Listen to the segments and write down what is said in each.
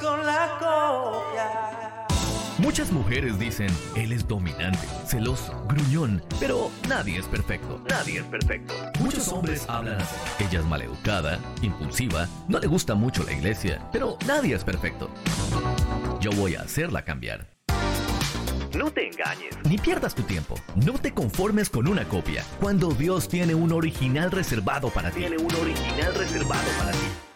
con la copia. Muchas mujeres dicen, él es dominante, celoso, gruñón, pero nadie es perfecto. Nadie es perfecto. Muchos hombres hablan así. Ella es maleducada, impulsiva, no le gusta mucho la iglesia, pero nadie es perfecto. Yo voy a hacerla cambiar. No te engañes, ni pierdas tu tiempo. No te conformes con una copia, cuando Dios tiene un original reservado para ti. Tiene un original reservado para ti.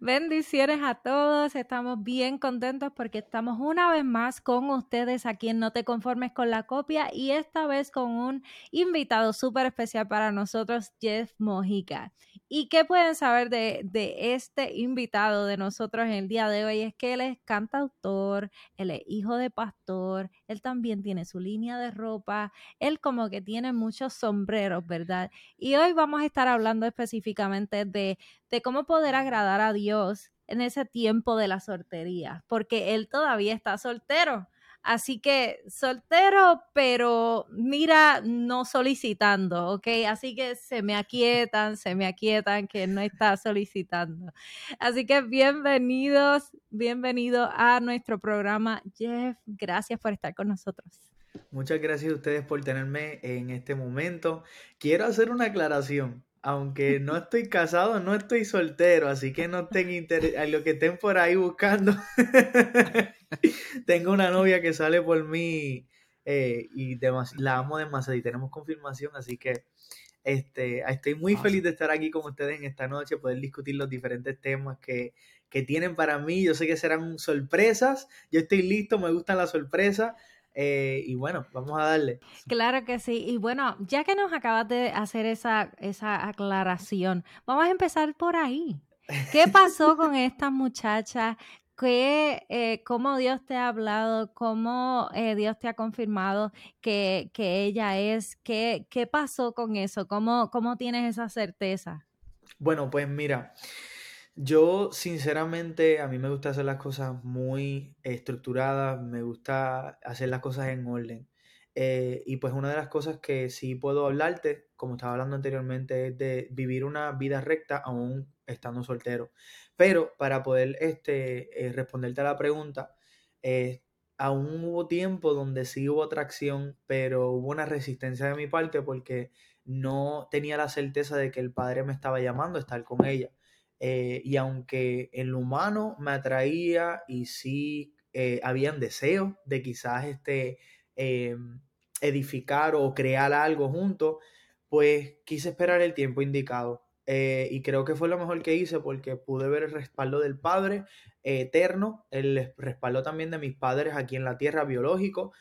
Bendiciones a todos, estamos bien contentos porque estamos una vez más con ustedes aquí en No te conformes con la copia y esta vez con un invitado súper especial para nosotros, Jeff Mojica. ¿Y qué pueden saber de, de, este invitado de nosotros en el día de hoy? Es que él es cantautor, él es hijo de pastor, él también tiene su línea de ropa, él como que tiene muchos sombreros, ¿verdad? Y hoy vamos a estar hablando específicamente de, de cómo poder agradar a Dios en ese tiempo de la soltería, porque él todavía está soltero. Así que soltero, pero mira, no solicitando, ¿ok? Así que se me aquietan, se me aquietan que no está solicitando. Así que bienvenidos, bienvenido a nuestro programa. Jeff, gracias por estar con nosotros. Muchas gracias a ustedes por tenerme en este momento. Quiero hacer una aclaración aunque no estoy casado, no estoy soltero, así que no tengo interés, a lo que estén por ahí buscando. Tengo una novia que sale por mí eh, y la amo demasiado y tenemos confirmación, así que este, estoy muy feliz de estar aquí con ustedes en esta noche, poder discutir los diferentes temas que, que tienen para mí. Yo sé que serán sorpresas, yo estoy listo, me gustan las sorpresas. Eh, y bueno, vamos a darle. Claro que sí. Y bueno, ya que nos acabas de hacer esa, esa aclaración, vamos a empezar por ahí. ¿Qué pasó con esta muchacha? ¿Qué, eh, ¿Cómo Dios te ha hablado? ¿Cómo eh, Dios te ha confirmado que, que ella es? ¿Qué, ¿Qué, pasó con eso? ¿Cómo, ¿Cómo tienes esa certeza? Bueno, pues mira, yo, sinceramente, a mí me gusta hacer las cosas muy estructuradas, me gusta hacer las cosas en orden. Eh, y pues una de las cosas que sí puedo hablarte, como estaba hablando anteriormente, es de vivir una vida recta aún estando soltero. Pero para poder este, eh, responderte a la pregunta, eh, aún hubo tiempo donde sí hubo atracción, pero hubo una resistencia de mi parte porque no tenía la certeza de que el padre me estaba llamando a estar con ella. Eh, y aunque en lo humano me atraía y sí eh, habían deseos de quizás este, em, edificar o crear algo juntos, pues quise esperar el tiempo indicado. Eh, y creo que fue lo mejor que hice porque pude ver el respaldo del Padre eterno, el respaldo también de mis padres aquí en la tierra biológico,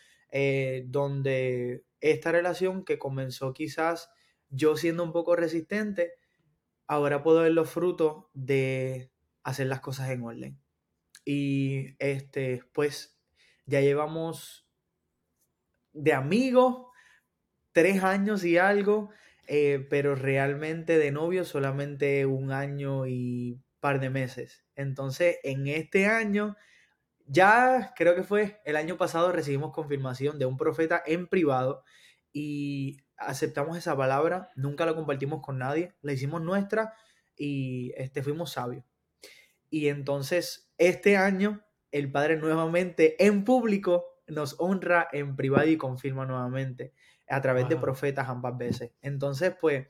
donde esta relación que comenzó quizás yo siendo un poco resistente, ahora puedo ver los frutos de hacer las cosas en orden. Y este, pues ya llevamos de amigos tres años y algo, eh, pero realmente de novio solamente un año y par de meses. Entonces, en este año, ya creo que fue el año pasado, recibimos confirmación de un profeta en privado y aceptamos esa palabra, nunca la compartimos con nadie, la hicimos nuestra y este, fuimos sabios. Y entonces este año el Padre nuevamente en público nos honra en privado y confirma nuevamente a través de profetas ambas veces. Entonces, pues,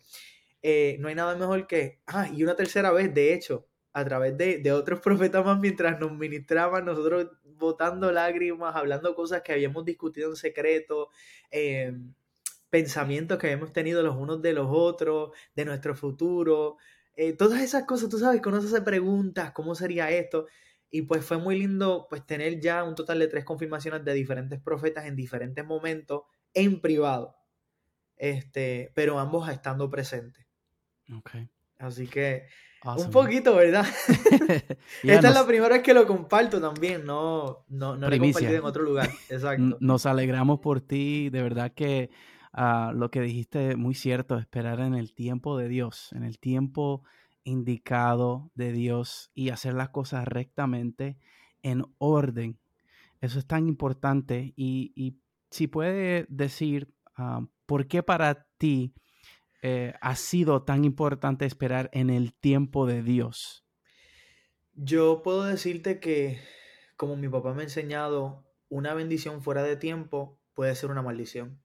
eh, no hay nada mejor que, ah, y una tercera vez, de hecho, a través de, de otros profetas más mientras nos ministraban, nosotros botando lágrimas, hablando cosas que habíamos discutido en secreto, eh, pensamientos que hemos tenido los unos de los otros, de nuestro futuro, eh, todas esas cosas, tú sabes, cuando se preguntas cómo sería esto. Y pues fue muy lindo pues tener ya un total de tres confirmaciones de diferentes profetas en diferentes momentos en privado. Este, pero ambos estando presentes. Okay. Así que un poquito, ¿verdad? Esta es la primera vez que lo comparto también, no, no, no lo he compartido en otro lugar. Exacto. Nos alegramos por ti, de verdad que lo que dijiste muy cierto, esperar en el tiempo de Dios, en el tiempo indicado de Dios y hacer las cosas rectamente en orden. Eso es tan importante y, si puede decir ah, por qué para ti eh, ha sido tan importante esperar en el tiempo de Dios. Yo puedo decirte que, como mi papá me ha enseñado, una bendición fuera de tiempo puede ser una maldición.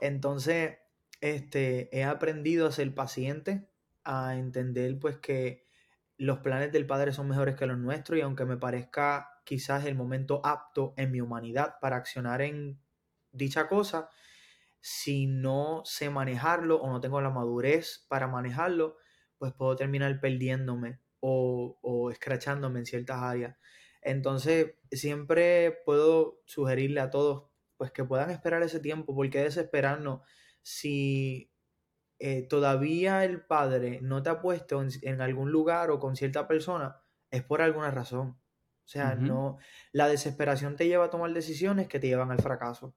Entonces, este, he aprendido a ser paciente, a entender pues que los planes del Padre son mejores que los nuestros y aunque me parezca quizás el momento apto en mi humanidad para accionar en dicha cosa, si no sé manejarlo o no tengo la madurez para manejarlo, pues puedo terminar perdiéndome o, o escrachándome en ciertas áreas. Entonces, siempre puedo sugerirle a todos pues que puedan esperar ese tiempo, porque desesperarnos si eh, todavía el padre no te ha puesto en, algún lugar o con cierta persona, es por alguna razón. O sea, no, la desesperación te lleva a tomar decisiones que te llevan al fracaso.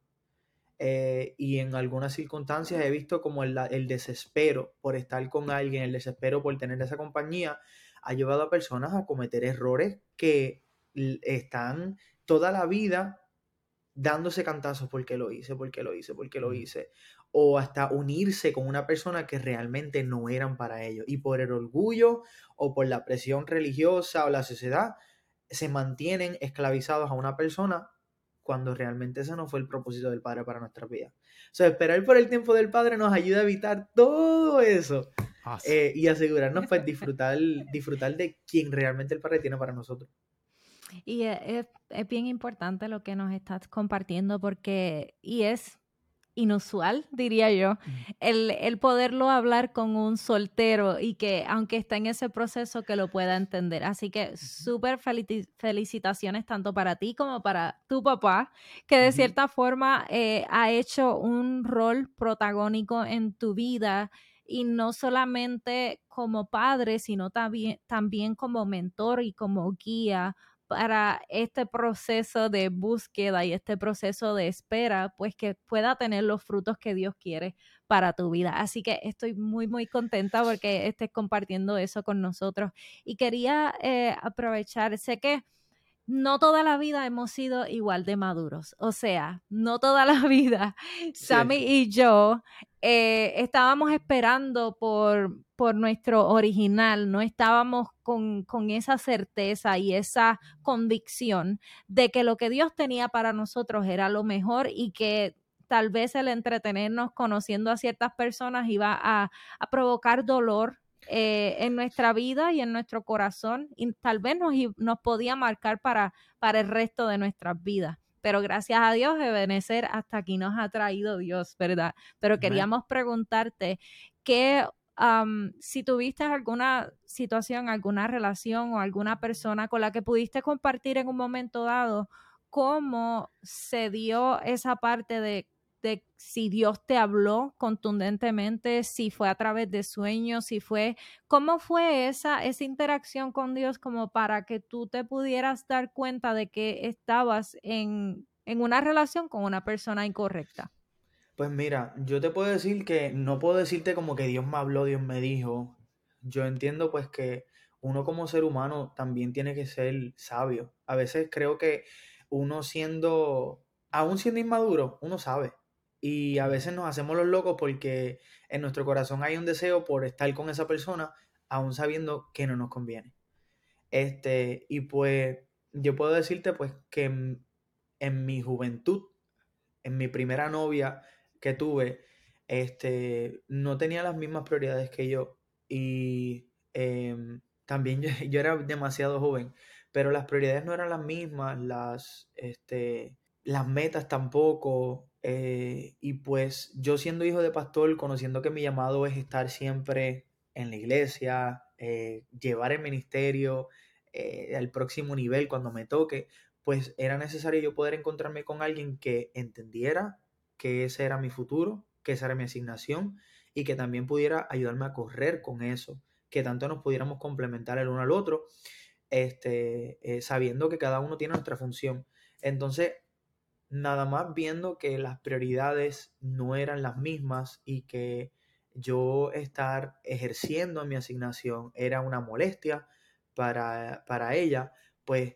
Eh, y en algunas circunstancias he visto como el, el, desespero por estar con alguien, el desespero por tener esa compañía, ha llevado a personas a cometer errores que están toda la vida dándose cantazos porque lo hice, porque lo hice, porque lo hice. O hasta unirse con una persona que realmente no eran para ellos. Y por el orgullo o por la presión religiosa o la sociedad, se mantienen esclavizados a una persona cuando realmente ese no fue el propósito del Padre para nuestra vida. O sea, esperar por el tiempo del Padre nos ayuda a evitar todo eso eh, y asegurarnos pues disfrutar, disfrutar de quien realmente el Padre tiene para nosotros. Y e, es, es, bien importante lo que nos estás compartiendo porque, y es inusual, diría yo, el, el, poderlo hablar con un soltero y que aunque está en ese proceso que lo pueda entender. Así que súper felicitaciones tanto para ti como para tu papá, que de cierta forma eh, ha hecho un rol protagónico en tu vida y no solamente como padre, sino también, también como mentor y como guía para este proceso de búsqueda y este proceso de espera, pues que pueda tener los frutos que Dios quiere para tu vida. Así que estoy muy, muy contenta porque estés compartiendo eso con nosotros. Y quería eh, aprovechar, sé que no toda la vida hemos sido igual de maduros. O sea, no toda la vida, Sammy y yo eh, estábamos esperando por, por nuestro original, no estábamos con, con, esa certeza y esa convicción de que lo que Dios tenía para nosotros era lo mejor y que tal vez el entretenernos conociendo a ciertas personas iba a, a provocar dolor eh, en nuestra vida y en nuestro corazón y tal vez nos, nos podía marcar para, para el resto de nuestras vidas. Pero gracias a Dios, Ebenezer, hasta aquí nos ha traído Dios, ¿verdad? Pero queríamos preguntarte que si tuviste alguna situación, alguna relación o alguna persona con la que pudiste compartir en un momento dado, ¿cómo se dio esa parte de de si Dios te habló contundentemente, si fue a través de sueños, si fue, ¿cómo fue esa, esa interacción con Dios como para que tú te pudieras dar cuenta de que estabas en, en una relación con una persona incorrecta? Pues mira, yo te puedo decir que no puedo decirte como que Dios me habló, Dios me dijo. Yo entiendo pues que uno como ser humano también tiene que ser sabio. A veces creo que uno siendo, aún siendo inmaduro, uno sabe y a veces nos hacemos los locos porque en nuestro corazón hay un deseo por estar con esa persona, aún sabiendo que no nos conviene. Este, y pues yo puedo decirte pues que en, mi juventud, en mi primera novia que tuve, este, no tenía las mismas prioridades que yo. Y em, también yo, yo, era demasiado joven, pero las prioridades no eran las mismas, las, este, las metas tampoco, eh, y pues yo siendo hijo de pastor, conociendo que mi llamado es estar siempre en la iglesia, eh, llevar el ministerio eh, al próximo nivel cuando me toque, pues era necesario yo poder encontrarme con alguien que entendiera que ese era mi futuro, que esa era mi asignación y que también pudiera ayudarme a correr con eso, que tanto nos pudiéramos complementar el uno al otro, este, sabiendo que cada uno tiene nuestra función. Entonces, nada más viendo que las prioridades no eran las mismas y que yo estar ejerciendo mi asignación era una molestia para, ella, pues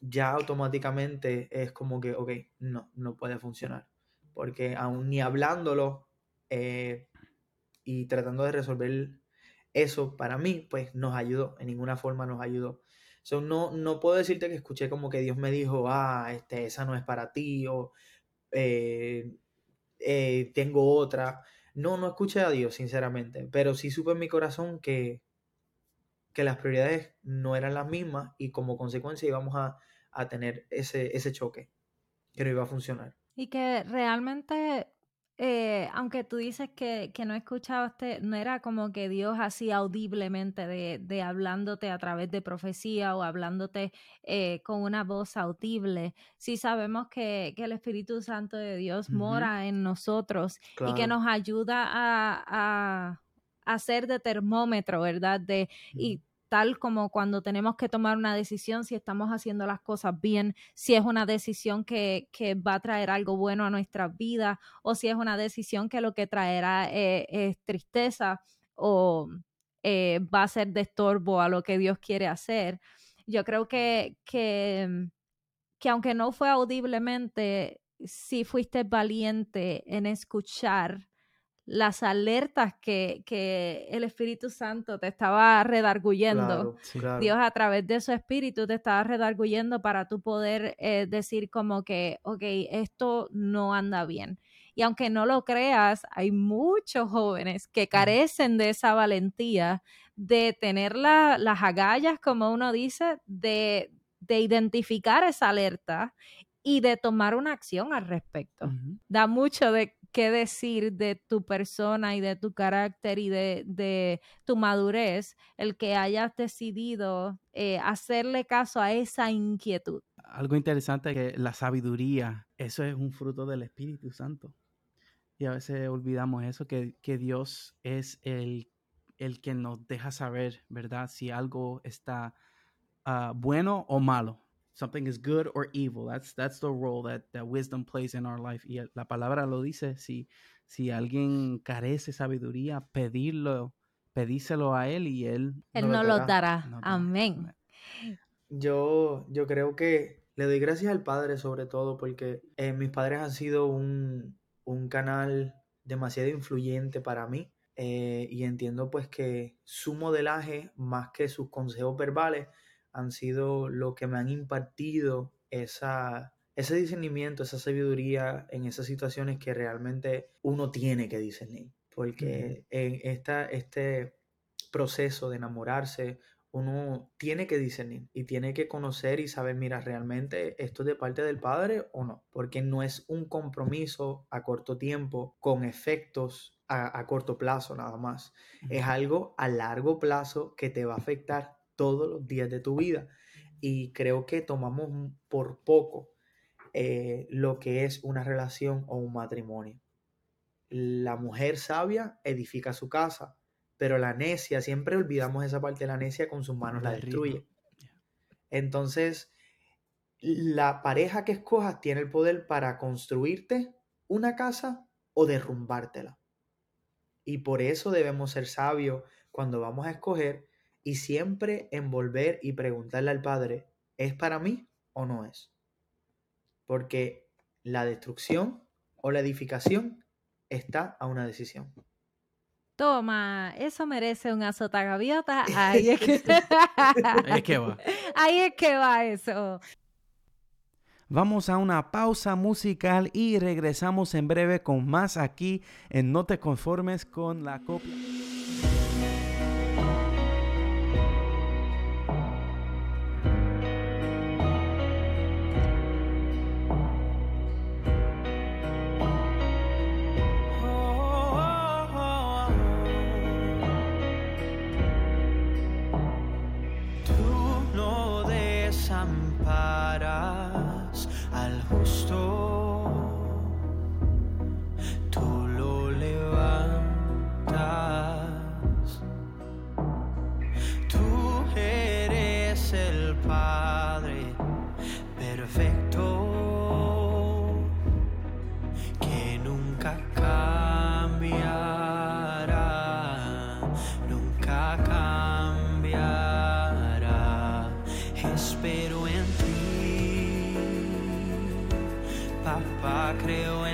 ya automáticamente es como que, ok, no, no puede funcionar. Porque aún ni hablándolo eh, y tratando de resolver eso para mí, pues nos ayudó, en ninguna forma nos ayudó. So, no, no puedo decirte que escuché como que Dios me dijo, ah, este, esa no es para ti, o eh, eh, tengo otra. No, no escuché a Dios, sinceramente, pero sí supe en mi corazón que, que las prioridades no eran las mismas y como consecuencia íbamos a, a tener ese, ese choque que no iba a funcionar. Y que realmente eh, aunque tú dices que, que, no escuchaste, no era como que Dios así audiblemente de, de hablándote a través de profecía o hablándote eh, con una voz audible. Sí sabemos que, que el Espíritu Santo de Dios uh -huh. mora en nosotros claro. y que nos ayuda a, a, a, ser de termómetro, ¿verdad? De, uh -huh. Y tal como cuando tenemos que tomar una decisión, si estamos haciendo las cosas bien, si es una decisión que, que va a traer algo bueno a nuestra vida o si es una decisión que lo que traerá eh, es tristeza o eh, va a ser de estorbo a lo que Dios quiere hacer. Yo creo que, que, que aunque no fue audiblemente, sí fuiste valiente en escuchar las alertas que, que, el Espíritu Santo te estaba redarguyendo. Claro, sí, claro. Dios a través de su Espíritu te estaba redarguyendo para tú poder eh, decir como que, ok, esto no anda bien. Y aunque no lo creas, hay muchos jóvenes que carecen de esa valentía de tener la, las agallas, como uno dice, de, de identificar esa alerta y de tomar una acción al respecto. Uh -huh. Da mucho de qué decir de tu persona y de tu carácter y de, de tu madurez, el que hayas decidido eh, hacerle caso a esa inquietud. Algo interesante es que la sabiduría, eso es un fruto del Espíritu Santo. Y a veces olvidamos eso, que, que Dios es el, el que nos deja saber, ¿verdad? Si algo está uh, bueno o malo something is good or evil. That's that's the role that, that wisdom plays in our life. Y la palabra lo dice, si, si alguien carece sabiduría, pedirlo, pedíselo a él y él Él no, lo dará. No Amén. Yo, yo creo que le doy gracias al Padre sobre todo porque eh, mis padres han sido un, un canal demasiado influyente para mí. Eh, y entiendo pues que su modelaje, más que sus consejos verbales, han sido lo que me han impartido esa, ese discernimiento, esa sabiduría en esas situaciones que realmente uno tiene que discernir. Porque en esta, este proceso de enamorarse, uno tiene que discernir y tiene que conocer y saber, mira, realmente esto es de parte del Padre o no. Porque no es un compromiso a corto tiempo con efectos a, a corto plazo nada más. Es algo a largo plazo que te va a afectar todos los días de tu vida. Y creo que tomamos por poco eh, lo que es una relación o un matrimonio. La mujer sabia edifica su casa, pero la necia, siempre olvidamos esa parte de la necia, con sus manos la destruye. Entonces, la pareja que escojas tiene el poder para construirte una casa o derrumbártela. Y por eso debemos ser sabios cuando vamos a escoger y siempre envolver y preguntarle al Padre, ¿es para mí o no es? Porque la destrucción o la edificación está a una decisión. Toma, eso merece un azota gaviota. Ahí es que... Ahí es que va. Ahí es que va eso. Vamos a una pausa musical y regresamos en breve con más aquí en No te conformes con la copia. Creo en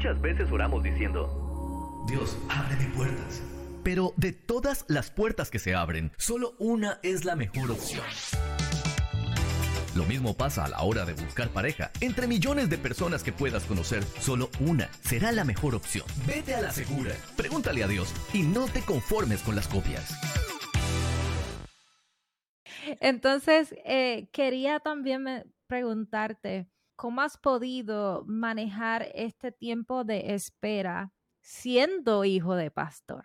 Muchas veces oramos diciendo, Dios, ábreme puertas. Pero de todas las puertas que se abren, solo una es la mejor opción. Lo mismo pasa a la hora de buscar pareja. Entre millones de personas que puedas conocer, solo una será la mejor opción. Vete a la segura. Pregúntale a Dios y no te conformes con las copias. Entonces, eh, quería también preguntarte, ¿cómo has podido manejar este tiempo de espera siendo hijo de pastor?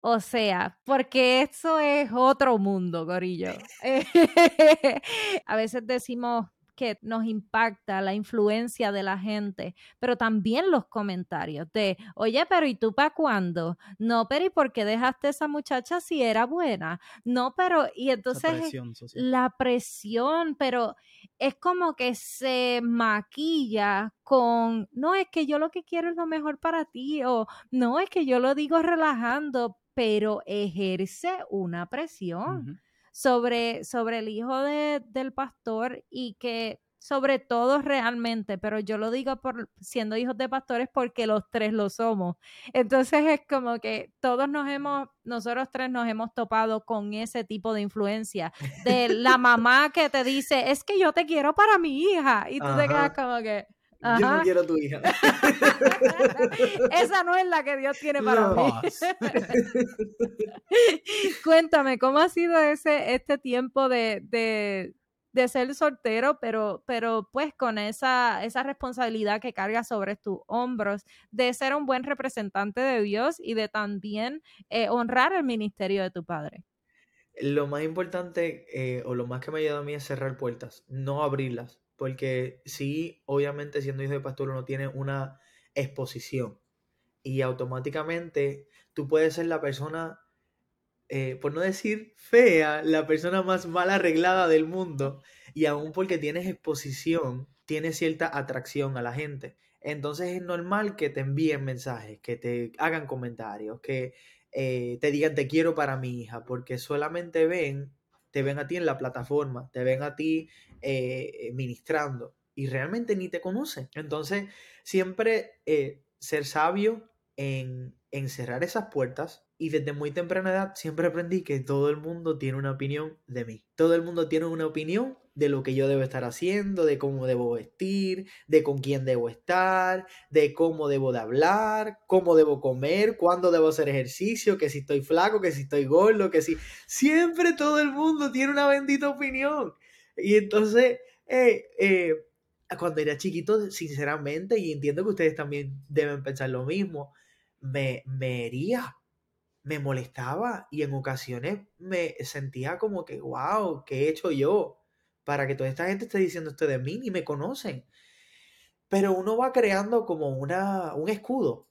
O sea, porque eso es otro mundo, Gorillo. A veces decimos que nos impacta la influencia de la gente, pero también los comentarios de, oye, pero ¿y tú para cuándo? No, pero ¿y por qué dejaste a esa muchacha si era buena? No, pero, y entonces presión social. la presión, pero es como que se maquilla con, no, es que yo lo que quiero es lo mejor para ti, o no, es que yo lo digo relajando, pero ejerce una presión. Sobre, sobre el hijo de- del pastor y que sobre todo realmente, pero yo lo digo por siendo hijos de pastores porque los tres lo somos. Entonces es como que todos nos hemos, nosotros tres nos hemos topado con ese tipo de influencia de la mamá que te dice, es que yo te quiero para mi hija y tú te quedas como que, Yo no quiero a tu hija. esa no es la que Dios tiene para No. mí. Cuéntame, ¿cómo ha sido ese, este tiempo de, de, de ser soltero, pero, pero pues con esa, esa responsabilidad que carga sobre tus hombros, de ser un buen representante de Dios y de también eh, honrar el ministerio de tu padre? Lo más importante eh, o lo más que me ha ayudado a mí es cerrar puertas, no abrirlas. Porque sí, obviamente siendo hijo de pastor uno tiene una exposición y automáticamente tú puedes ser la persona, eh, por no decir fea, la persona más mal arreglada del mundo y aún porque tienes exposición, tienes cierta atracción a la gente. Entonces es normal que te envíen mensajes, que te hagan comentarios, que eh, te digan te quiero para mi hija, porque solamente ven, te ven a ti en la plataforma, te ven a ti eh, ministrando y realmente ni te conocen. Entonces, siempre eh, ser sabio en, en cerrar esas puertas y desde muy temprana edad siempre aprendí que todo el mundo tiene una opinión de mí. Todo el mundo tiene una opinión de lo que yo debo estar haciendo, de cómo debo vestir, de con quién debo estar, de cómo debo de hablar, cómo debo comer, cuándo debo hacer ejercicio, que si estoy flaco, que si estoy gordo, que si... Siempre todo el mundo tiene una bendita opinión. Y entonces, eh, eh, cuando era chiquito, sinceramente, y entiendo que ustedes también deben pensar lo mismo, me, me hería, me molestaba y en ocasiones me sentía como que, wow, ¿qué he hecho yo? Para que toda esta gente esté diciendo esto de mí, ni me conocen. Pero uno va creando como una, un escudo,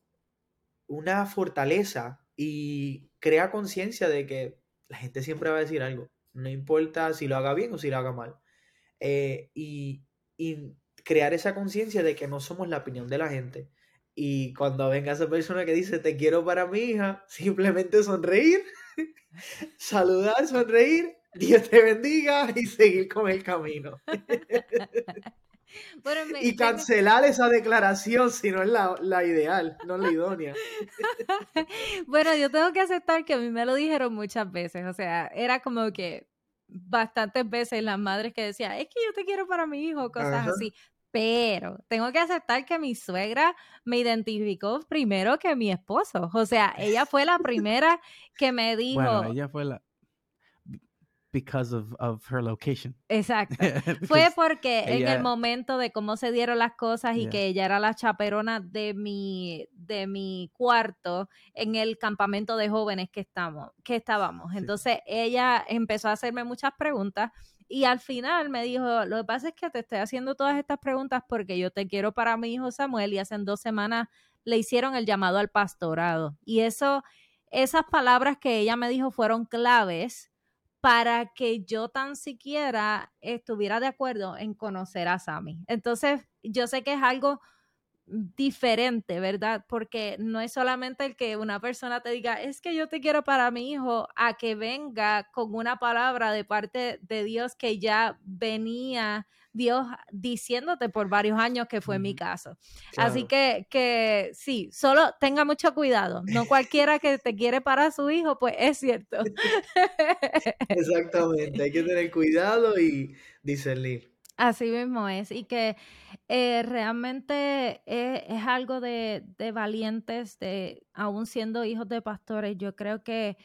una fortaleza y crea conciencia de que la gente siempre va a decir algo. No importa si lo haga bien o si lo haga mal. Eh, y, y crear esa conciencia de que no somos la opinión de la gente. Y cuando venga esa persona que dice te quiero para mi hija, simplemente sonreír, saludar, sonreír, Dios te bendiga y seguir con el camino. Bueno, me- Y tengo- cancelar esa declaración si no es la, la ideal, no la idónea. Bueno, yo tengo que aceptar que a mí me lo dijeron muchas veces, o sea, era como que bastantes veces las madres que decían, es que yo te quiero para mi hijo, cosas Ajá. así. Pero tengo que aceptar que mi suegra me identificó primero que mi esposo. O sea, ella fue la primera que me dijo, Bueno, ella fue la because of, of her location. exacto. Fue porque en el momento de cómo se dieron las cosas y Yeah. que ella era la chaperona de mi, de mi cuarto en el campamento de jóvenes que estamos, que estábamos. Sí. Entonces ella empezó a hacerme muchas preguntas y al final me dijo, lo que pasa es que te estoy haciendo todas estas preguntas porque yo te quiero para mi hijo Samuel y hace dos semanas le hicieron el llamado al pastorado. Y eso, esas palabras que ella me dijo fueron claves para que yo tan siquiera estuviera de acuerdo en conocer a Sammy. Entonces, yo sé que es algo diferente, ¿verdad? Porque no es solamente el que una persona te diga, es que yo te quiero para mi hijo, a que venga con una palabra de parte de Dios que ya venía Dios diciéndote por varios años que fue mi caso. Así que, que sí, solo tenga mucho cuidado. No cualquiera que te quiere para su hijo, pues es cierto. Exactamente, hay que tener cuidado y discernir. Así mismo es. Y que eh, realmente es, es algo de, de valientes, de aún siendo hijos de pastores. Yo creo que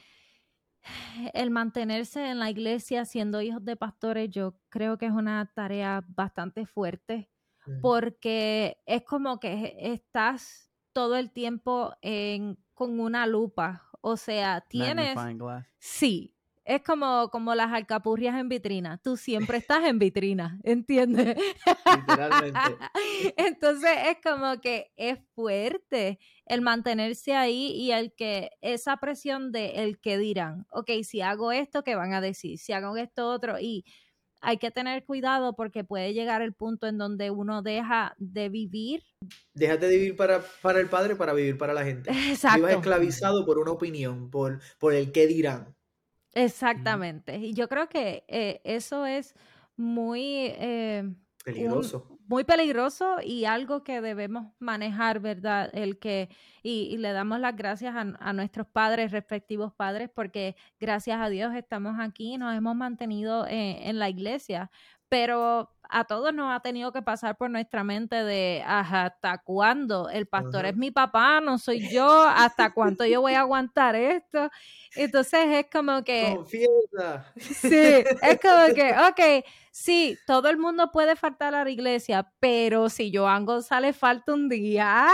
el mantenerse en la iglesia siendo hijos de pastores, yo creo que es una tarea bastante fuerte porque es como que estás todo el tiempo en, con una lupa. O sea, tienes... Sí, es como, como las alcapurrias en vitrina. Tú siempre estás en vitrina, ¿entiendes? Literalmente. Entonces es como que es fuerte el mantenerse ahí y el que esa presión de el que dirán, ok, si hago esto, ¿qué van a decir? Si hago esto otro y hay que tener cuidado porque puede llegar el punto en donde uno deja de vivir. Déjate de vivir para, para el Padre para vivir para la gente. Exacto. Vivas esclavizado por una opinión, por, por el qué dirán. Exactamente. Y yo creo que eh, eso es muy, eh, un- Peligroso. muy peligroso y algo que debemos manejar, ¿verdad? El que, y, y le damos las gracias a, a nuestros padres, respectivos padres, porque gracias a Dios estamos aquí, nos hemos mantenido en, en la iglesia, pero a todos nos ha tenido que pasar por nuestra mente de "Ajá, hasta cuándo el pastor es mi papá, no soy yo, hasta cuánto yo voy a aguantar esto. Entonces es como que Confiesa. Sí, es como que, ok, sí, todo el mundo puede faltar a la iglesia, pero si Joan González falta un día,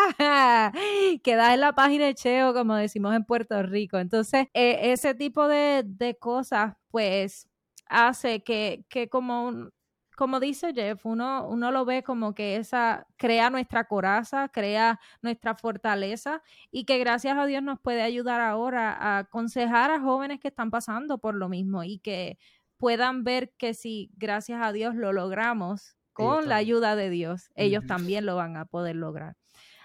queda en la página de Cheo, como decimos en Puerto Rico. Entonces, eh, ese tipo de, de cosas, pues, hace que, que como un- como dice Jeff, uno, uno lo ve como que esa crea nuestra coraza, crea nuestra fortaleza y que gracias a Dios nos puede ayudar ahora a aconsejar a jóvenes que están pasando por lo mismo y que puedan ver que si gracias a Dios lo logramos con la ayuda de Dios, ellos también lo van a poder lograr.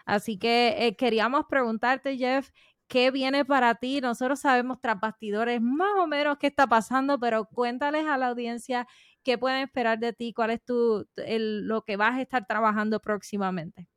Así que eh, queríamos preguntarte, Jeff, ¿qué viene para ti? Nosotros sabemos tras bastidores más o menos qué está pasando, pero cuéntales a la audiencia qué pueden esperar de ti, cuál es tu, el- lo que vas a estar trabajando próximamente.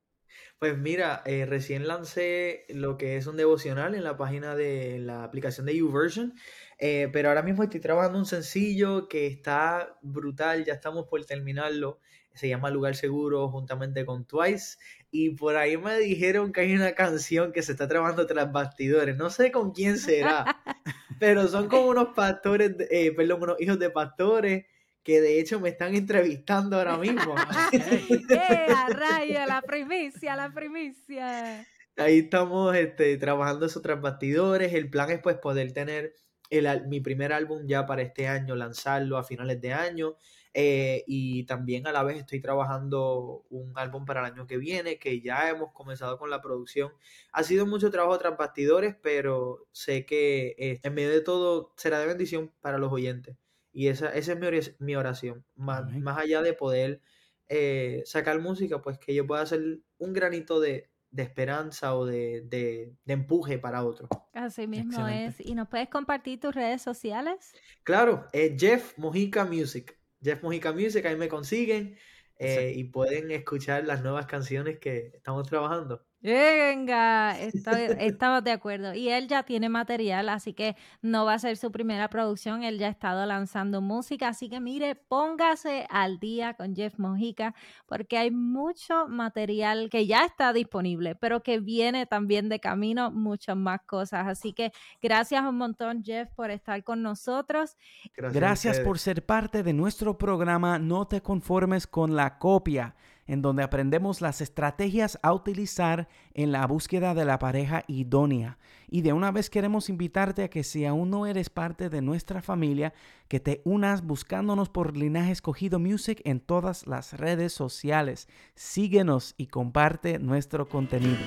Pues mira, eh, recién lancé lo que es un devocional en la página de la aplicación de YouVersion, eh, pero ahora mismo estoy trabajando un sencillo que está brutal, ya estamos por terminarlo, se llama Lugar Seguro juntamente con Twice, y por ahí me dijeron que hay una canción que se está trabajando tras bastidores, no sé con quién será, pero son como unos pastores, eh, perdón, unos hijos de pastores que de hecho me están entrevistando ahora mismo. ¡Eh, a raya! La primicia, la primicia. Ahí estamos este, trabajando eso tras bastidores. El plan es pues poder tener el, mi primer álbum ya para este año, lanzarlo a finales de año. eh, y también a la vez estoy trabajando un álbum para el año que viene, que ya hemos comenzado con la producción. Ha sido mucho trabajo tras bastidores, pero sé que eh, en medio de todo será de bendición para los oyentes. Y esa, esa es mi, ora- mi oración. Más, Amén. más allá de poder eh, sacar música, pues que yo pueda hacer un granito de, de esperanza o de, de- de empuje para otros. Así mismo Excelente. es. ¿Y nos puedes compartir tus redes sociales? Claro, eh, Jeff Mojica Music. Jeff Mojica Music, ahí me consiguen eh, y pueden escuchar las nuevas canciones que estamos trabajando. Venga, estoy- estamos de acuerdo. Y él ya tiene material, así que no va a ser su primera producción. Él ya ha estado lanzando música, así que mire, póngase al día con Jeff Mojica, porque hay mucho material que ya está disponible, pero que viene también de camino, muchas más cosas. Así que gracias un montón, Jeff, por estar con nosotros. Gracias, por ser parte de nuestro programa No te conformes con la copia, en donde aprendemos las estrategias a utilizar en la búsqueda de la pareja idónea. Y de una vez queremos invitarte a que si aún no eres parte de nuestra familia, que te unas buscándonos por Linaje Escogido Music en todas las redes sociales. Síguenos y comparte nuestro contenido.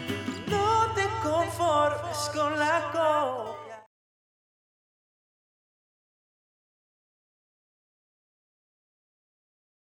No te conformes con la